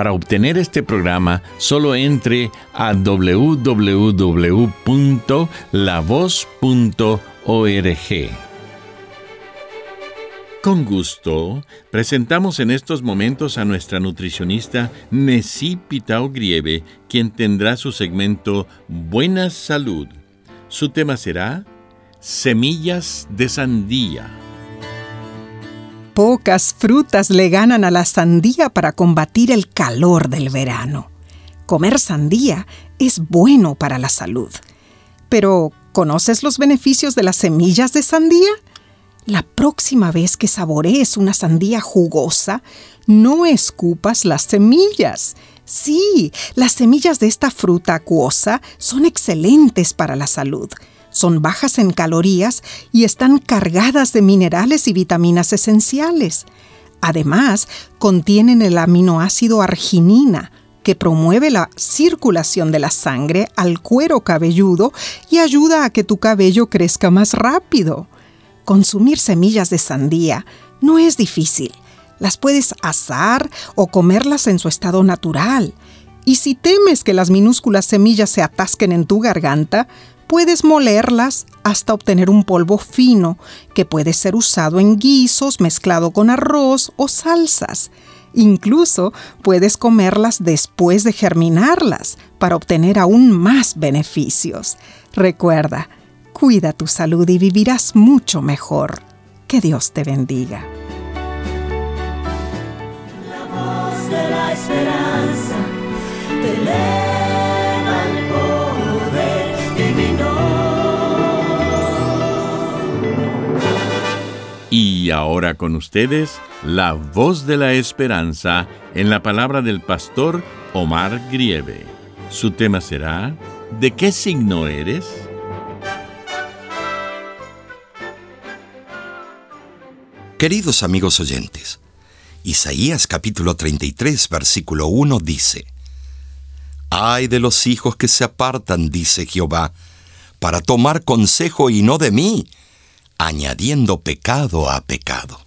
Para obtener este programa, solo entre a www.lavoz.org. Con gusto, presentamos en estos momentos a nuestra nutricionista Nessie Pitao Grieve, quien tendrá su segmento Buena Salud. Su tema será Semillas de Sandía. Pocas frutas le ganan a la sandía para combatir el calor del verano. Comer sandía es bueno para la salud. Pero, ¿conoces los beneficios de las semillas de sandía? La próxima vez que saborees una sandía jugosa, no escupas las semillas. Sí, las semillas de esta fruta acuosa son excelentes para la salud son bajas en calorías y están cargadas de minerales y vitaminas esenciales. Además, contienen el aminoácido arginina, que promueve la circulación de la sangre al cuero cabelludo y ayuda a que tu cabello crezca más rápido. Consumir semillas de sandía no es difícil. Las puedes asar o comerlas en su estado natural. Y si temes que las minúsculas semillas se atasquen en tu garganta, puedes molerlas hasta obtener un polvo fino que puede ser usado en guisos mezclado con arroz o salsas. Incluso puedes comerlas después de germinarlas para obtener aún más beneficios. Recuerda, cuida tu salud y vivirás mucho mejor. Que Dios te bendiga. La voz de la esperanza Y ahora con ustedes, la voz de la esperanza en la palabra del pastor Omar Grieve. Su tema será, ¿de qué signo eres? Queridos amigos oyentes, Isaías capítulo 33 versículo 1 dice, Ay de los hijos que se apartan, dice Jehová, para tomar consejo y no de mí, añadiendo pecado a pecado.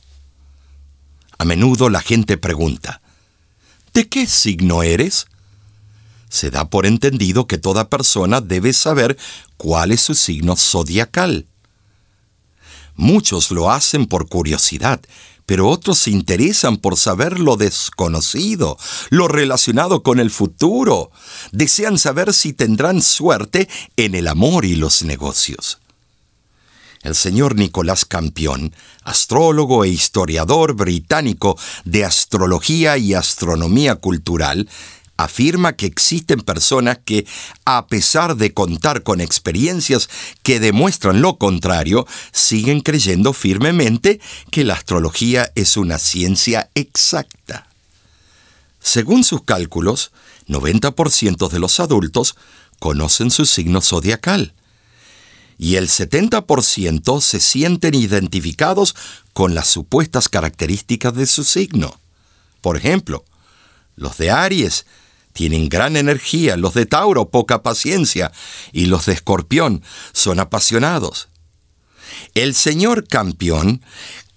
A menudo la gente pregunta, ¿de qué signo eres? Se da por entendido que toda persona debe saber cuál es su signo zodiacal. Muchos lo hacen por curiosidad, pero otros se interesan por saber lo desconocido, lo relacionado con el futuro. Desean saber si tendrán suerte en el amor y los negocios. El señor Nicolás Campión, astrólogo e historiador británico de astrología y astronomía cultural, afirma que existen personas que, a pesar de contar con experiencias que demuestran lo contrario, siguen creyendo firmemente que la astrología es una ciencia exacta. Según sus cálculos, 90% de los adultos conocen su signo zodiacal y el 70% se sienten identificados con las supuestas características de su signo. Por ejemplo, los de Aries tienen gran energía, los de Tauro poca paciencia y los de Escorpión son apasionados. El señor campeón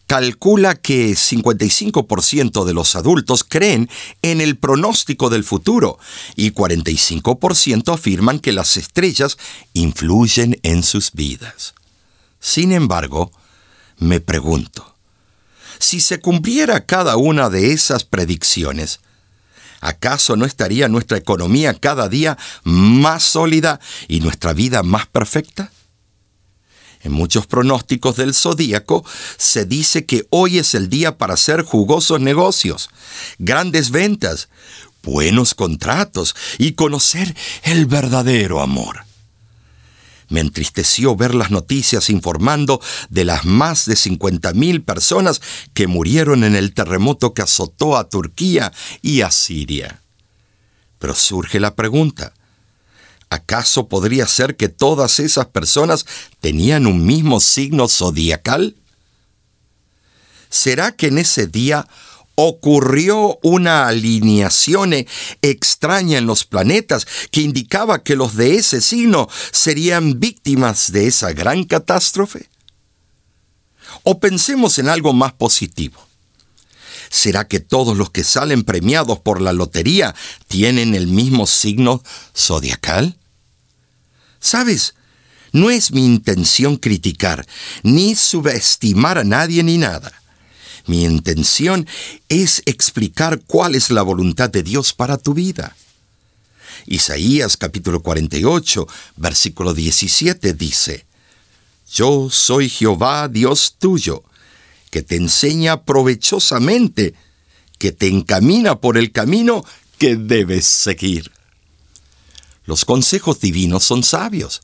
calcula que 55% de los adultos creen en el pronóstico del futuro y 45% afirman que las estrellas influyen en sus vidas. Sin embargo, me pregunto, si se cumpliera cada una de esas predicciones, ¿Acaso no estaría nuestra economía cada día más sólida y nuestra vida más perfecta? En muchos pronósticos del zodíaco se dice que hoy es el día para hacer jugosos negocios, grandes ventas, buenos contratos y conocer el verdadero amor. Me entristeció ver las noticias informando de las más de 50.000 personas que murieron en el terremoto que azotó a Turquía y a Siria. Pero surge la pregunta, ¿acaso podría ser que todas esas personas tenían un mismo signo zodiacal? ¿Será que en ese día ocurrió una alineación extraña en los planetas que indicaba que los de ese signo serían víctimas de esa gran catástrofe? O pensemos en algo más positivo. ¿Será que todos los que salen premiados por la lotería tienen el mismo signo zodiacal? ¿Sabes? No es mi intención criticar, ni subestimar a nadie ni nada. Mi intención es explicar cuál es la voluntad de Dios para tu vida. Isaías capítulo 48, versículo 17 dice, Yo soy Jehová Dios tuyo, que te enseña provechosamente, que te encamina por el camino que debes seguir. Los consejos divinos son sabios.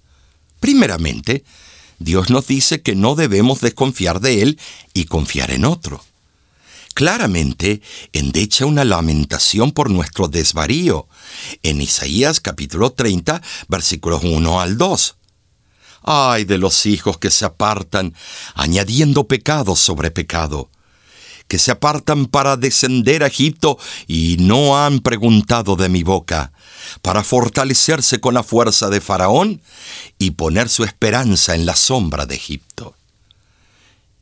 Primeramente, Dios nos dice que no debemos desconfiar de Él y confiar en otro. Claramente endecha una lamentación por nuestro desvarío, en Isaías capítulo 30, versículos 1 al 2. Ay de los hijos que se apartan, añadiendo pecado sobre pecado, que se apartan para descender a Egipto y no han preguntado de mi boca, para fortalecerse con la fuerza de Faraón y poner su esperanza en la sombra de Egipto.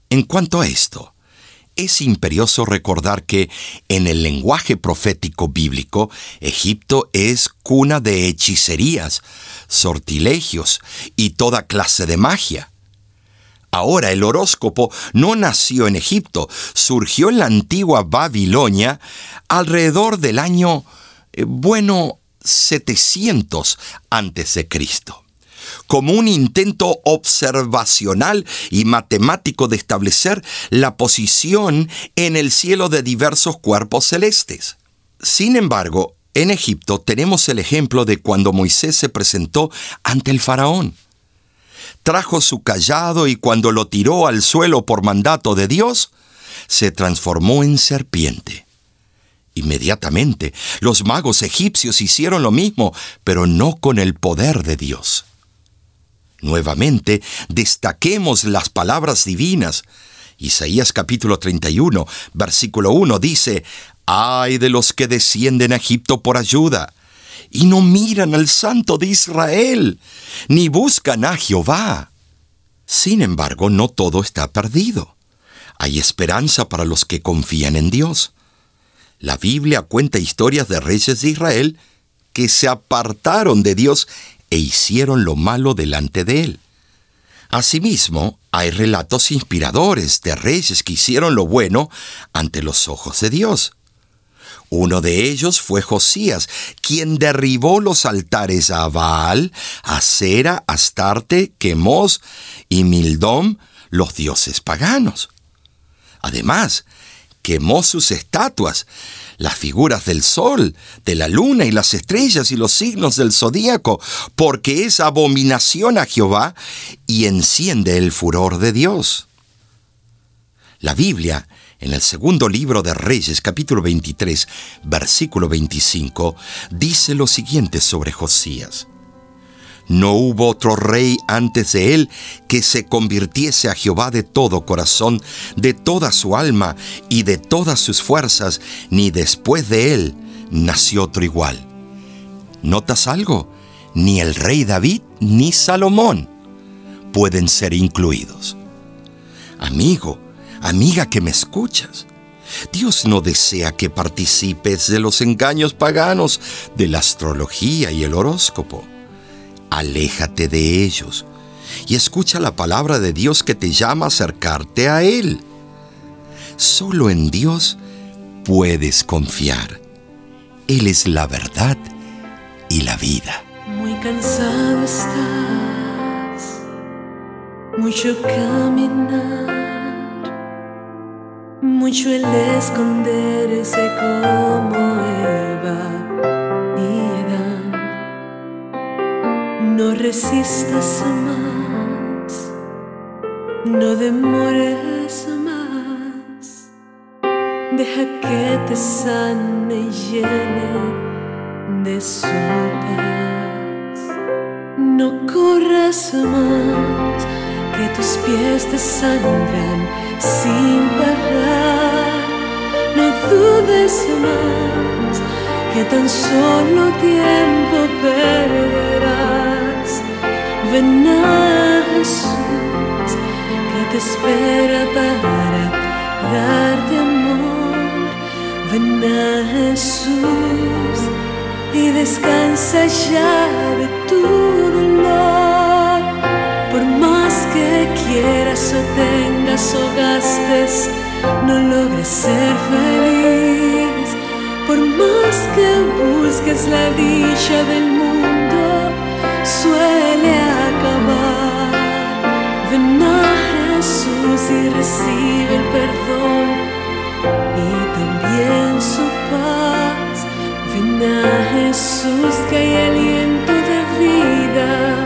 En cuanto a esto, es imperioso recordar que en el lenguaje profético bíblico, Egipto es cuna de hechicerías, sortilegios y toda clase de magia. Ahora el horóscopo no nació en Egipto, surgió en la antigua Babilonia alrededor del año, eh, bueno, 700 antes de Cristo como un intento observacional y matemático de establecer la posición en el cielo de diversos cuerpos celestes. Sin embargo, en Egipto tenemos el ejemplo de cuando Moisés se presentó ante el faraón. Trajo su callado y cuando lo tiró al suelo por mandato de Dios, se transformó en serpiente. Inmediatamente, los magos egipcios hicieron lo mismo, pero no con el poder de Dios. Nuevamente, destaquemos las palabras divinas. Isaías capítulo 31, versículo 1 dice, Ay de los que descienden a Egipto por ayuda, y no miran al Santo de Israel, ni buscan a Jehová. Sin embargo, no todo está perdido. Hay esperanza para los que confían en Dios. La Biblia cuenta historias de reyes de Israel que se apartaron de Dios e hicieron lo malo delante de él. Asimismo, hay relatos inspiradores de reyes que hicieron lo bueno ante los ojos de Dios. Uno de ellos fue Josías, quien derribó los altares a Baal, a Sera, Astarte, Quemos y Mildom, los dioses paganos. Además, quemó sus estatuas, las figuras del sol, de la luna y las estrellas y los signos del zodíaco, porque es abominación a Jehová y enciende el furor de Dios. La Biblia, en el segundo libro de Reyes, capítulo 23, versículo 25, dice lo siguiente sobre Josías. No hubo otro rey antes de él que se convirtiese a Jehová de todo corazón, de toda su alma y de todas sus fuerzas, ni después de él nació otro igual. ¿Notas algo? Ni el rey David ni Salomón pueden ser incluidos. Amigo, amiga que me escuchas, Dios no desea que participes de los engaños paganos de la astrología y el horóscopo aléjate de ellos y escucha la palabra de Dios que te llama a acercarte a Él. Solo en Dios puedes confiar. Él es la verdad y la vida. Muy cansado estás, mucho caminar, mucho el esconderse como Eva y Adán. No resistas más, no demores más, deja que te sane y llene de su paz. No corras más, que tus pies te sangran sin parar. No dudes más, que tan solo tiempo perderás. Ven a Jesús, que te espera para darte amor. Ven a Jesús y descansa ya de tu dolor. Que quieras o tengas o gastes, no logres ser feliz. Por más que busques la dicha del mundo, suele acabar. Ven a Jesús y recibe el perdón y también su paz. Ven a Jesús que hay aliento de vida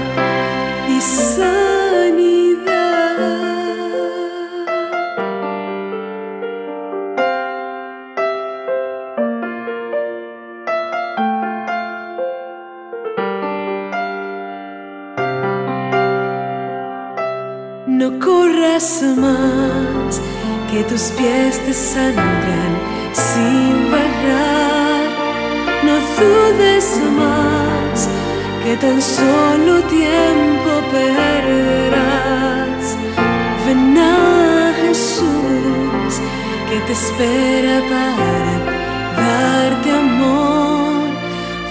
corras más, que tus pies te sangran sin parar. No dudes más, que tan solo tiempo perderás. Ven a Jesús, que te espera para darte amor.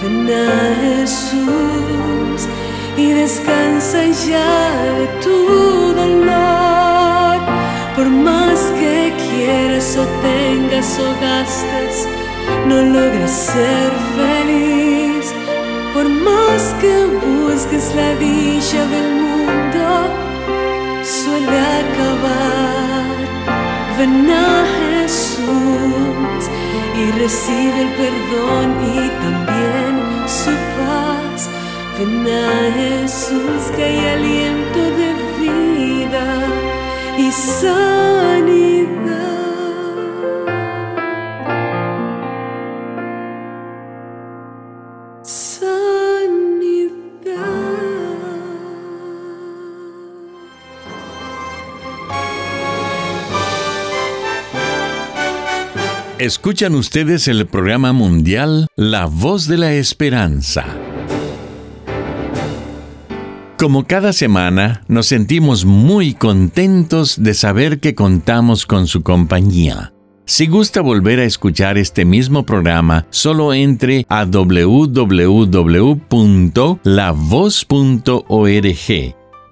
Ven a Jesús y descansa ya de tu dolor. Quieras o tengas o gastes, no logras ser feliz. Por más que busques la dicha del mundo, suele acabar. Ven a Jesús y recibe el perdón y también su paz. Ven a Jesús que hay aliento de vida y. Sanidad. Escuchan ustedes el programa mundial La Voz de la Esperanza. Como cada semana, nos sentimos muy contentos de saber que contamos con su compañía. Si gusta volver a escuchar este mismo programa, solo entre a www.lavoz.org.